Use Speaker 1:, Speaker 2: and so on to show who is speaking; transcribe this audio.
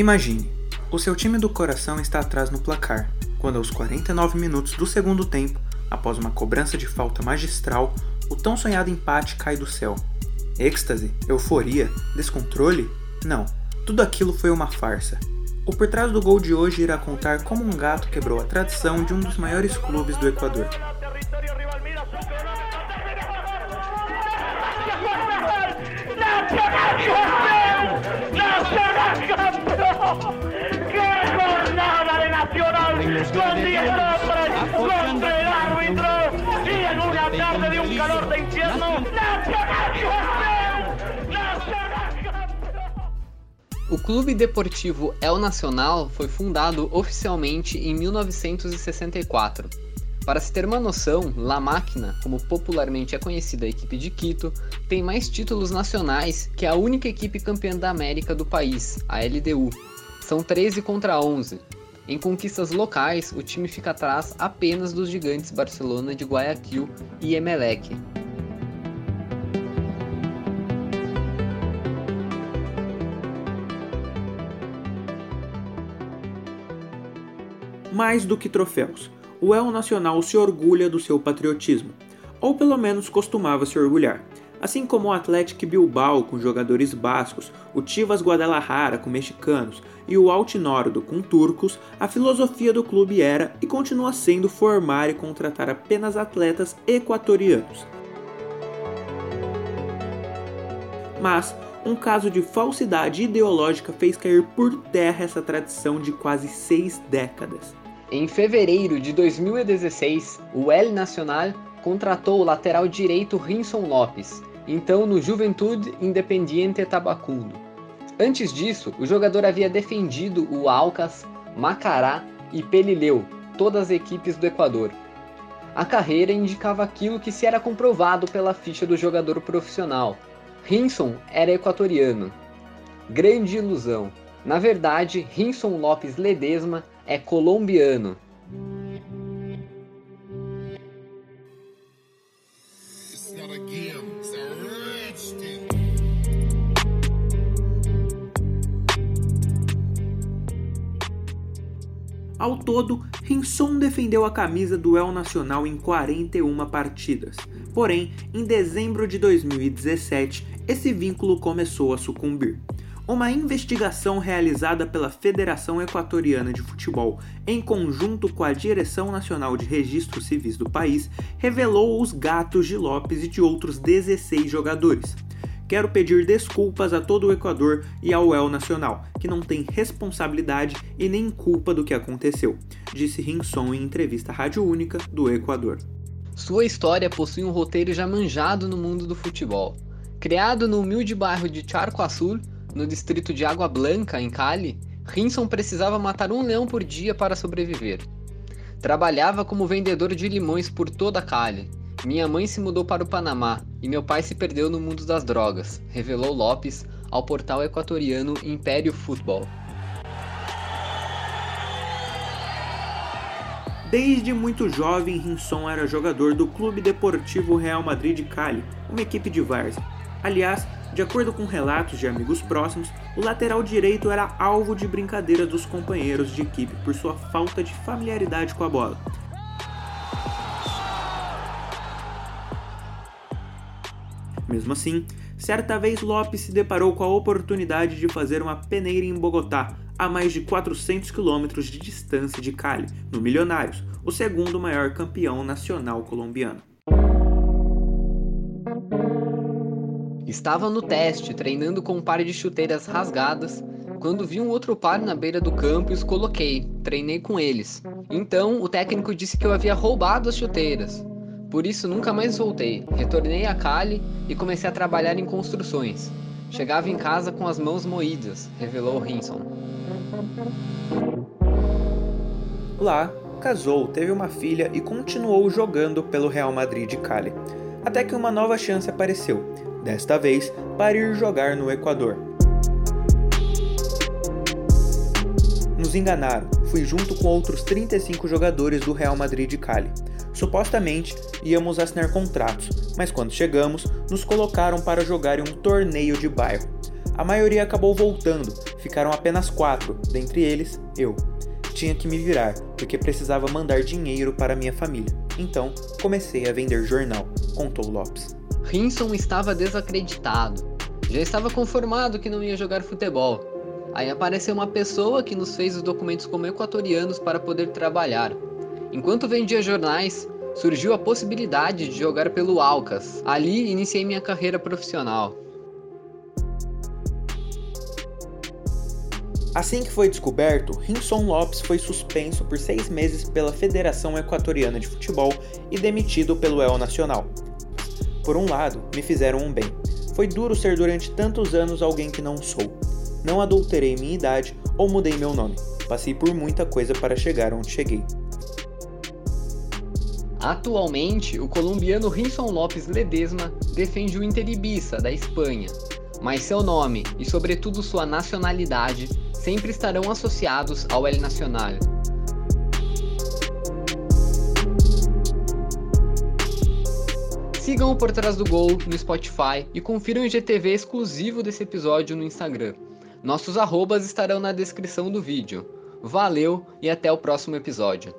Speaker 1: Imagine, o seu time do coração está atrás no placar, quando aos 49 minutos do segundo tempo, após uma cobrança de falta magistral, o tão sonhado empate cai do céu. Êxtase? Euforia? Descontrole? Não, tudo aquilo foi uma farsa. O por trás do gol de hoje irá contar como um gato quebrou a tradição de um dos maiores clubes do Equador.
Speaker 2: O Clube Deportivo El Nacional foi fundado oficialmente em 1964. Para se ter uma noção, La Máquina, como popularmente é conhecida a equipe de Quito, tem mais títulos nacionais que a única equipe campeã da América do país, a LDU. São 13 contra 11, em conquistas locais, o time fica atrás apenas dos gigantes Barcelona de Guayaquil e Emelec.
Speaker 1: Mais do que troféus, o El Nacional se orgulha do seu patriotismo, ou pelo menos costumava se orgulhar. Assim como o Atlético Bilbao com jogadores bascos, o Chivas Guadalajara com mexicanos e o Altinordo com turcos, a filosofia do clube era e continua sendo formar e contratar apenas atletas equatorianos. Mas um caso de falsidade ideológica fez cair por terra essa tradição de quase seis décadas.
Speaker 2: Em fevereiro de 2016, o El Nacional contratou o lateral direito Rinson Lopes, então no Juventude Independiente Tabacundo. Antes disso, o jogador havia defendido o Alcas, Macará e Pelileu, todas as equipes do Equador. A carreira indicava aquilo que se era comprovado pela ficha do jogador profissional. Rinson era equatoriano. Grande ilusão. Na verdade, Rinson Lopes Ledesma é colombiano.
Speaker 1: Ao todo, Rinson defendeu a camisa do El Nacional em 41 partidas. Porém, em dezembro de 2017, esse vínculo começou a sucumbir. Uma investigação realizada pela Federação Equatoriana de Futebol, em conjunto com a Direção Nacional de Registros Civis do país, revelou os gatos de Lopes e de outros 16 jogadores. Quero pedir desculpas a todo o Equador e ao El Nacional, que não tem responsabilidade e nem culpa do que aconteceu, disse Rinson em entrevista à Rádio Única do Equador.
Speaker 2: Sua história possui um roteiro já manjado no mundo do futebol. Criado no humilde bairro de Charco Azul, no distrito de Água Blanca, em Cali, Rinson precisava matar um leão por dia para sobreviver. Trabalhava como vendedor de limões por toda Cali, minha mãe se mudou para o Panamá e meu pai se perdeu no mundo das drogas, revelou Lopes ao portal equatoriano Império Futebol.
Speaker 1: Desde muito jovem, Rinson era jogador do Clube Deportivo Real Madrid de Cali, uma equipe de várzea. Aliás, de acordo com relatos de amigos próximos, o lateral direito era alvo de brincadeira dos companheiros de equipe por sua falta de familiaridade com a bola. Mesmo assim, certa vez Lopes se deparou com a oportunidade de fazer uma peneira em Bogotá, a mais de 400 quilômetros de distância de Cali, no Milionários, o segundo maior campeão nacional colombiano.
Speaker 2: Estava no teste, treinando com um par de chuteiras rasgadas, quando vi um outro par na beira do campo e os coloquei. Treinei com eles. Então, o técnico disse que eu havia roubado as chuteiras. Por isso nunca mais voltei. Retornei a Cali e comecei a trabalhar em construções. Chegava em casa com as mãos moídas, revelou Rinson.
Speaker 1: Lá, casou, teve uma filha e continuou jogando pelo Real Madrid de Cali. Até que uma nova chance apareceu, desta vez para ir jogar no Equador. Nos enganaram, fui junto com outros 35 jogadores do Real Madrid de Cali. Supostamente íamos assinar contratos, mas quando chegamos, nos colocaram para jogar em um torneio de bairro. A maioria acabou voltando, Ficaram apenas quatro, dentre eles, eu. Tinha que me virar, porque precisava mandar dinheiro para minha família. Então, comecei a vender jornal, contou Lopes.
Speaker 2: Rinson estava desacreditado. Já estava conformado que não ia jogar futebol. Aí apareceu uma pessoa que nos fez os documentos como equatorianos para poder trabalhar. Enquanto vendia jornais, surgiu a possibilidade de jogar pelo Alcas. Ali iniciei minha carreira profissional.
Speaker 1: Assim que foi descoberto, Rinson Lopes foi suspenso por seis meses pela Federação Equatoriana de Futebol e demitido pelo El Nacional. Por um lado, me fizeram um bem. Foi duro ser durante tantos anos alguém que não sou. Não adulterei minha idade ou mudei meu nome. Passei por muita coisa para chegar onde cheguei.
Speaker 2: Atualmente, o colombiano Rinson Lopes Ledesma defende o Inter Ibiza, da Espanha, mas seu nome e, sobretudo, sua nacionalidade sempre estarão associados ao El Nacional. Sigam o Por Trás do Gol no Spotify e confiram o IGTV exclusivo desse episódio no Instagram. Nossos arrobas estarão na descrição do vídeo. Valeu e até o próximo episódio.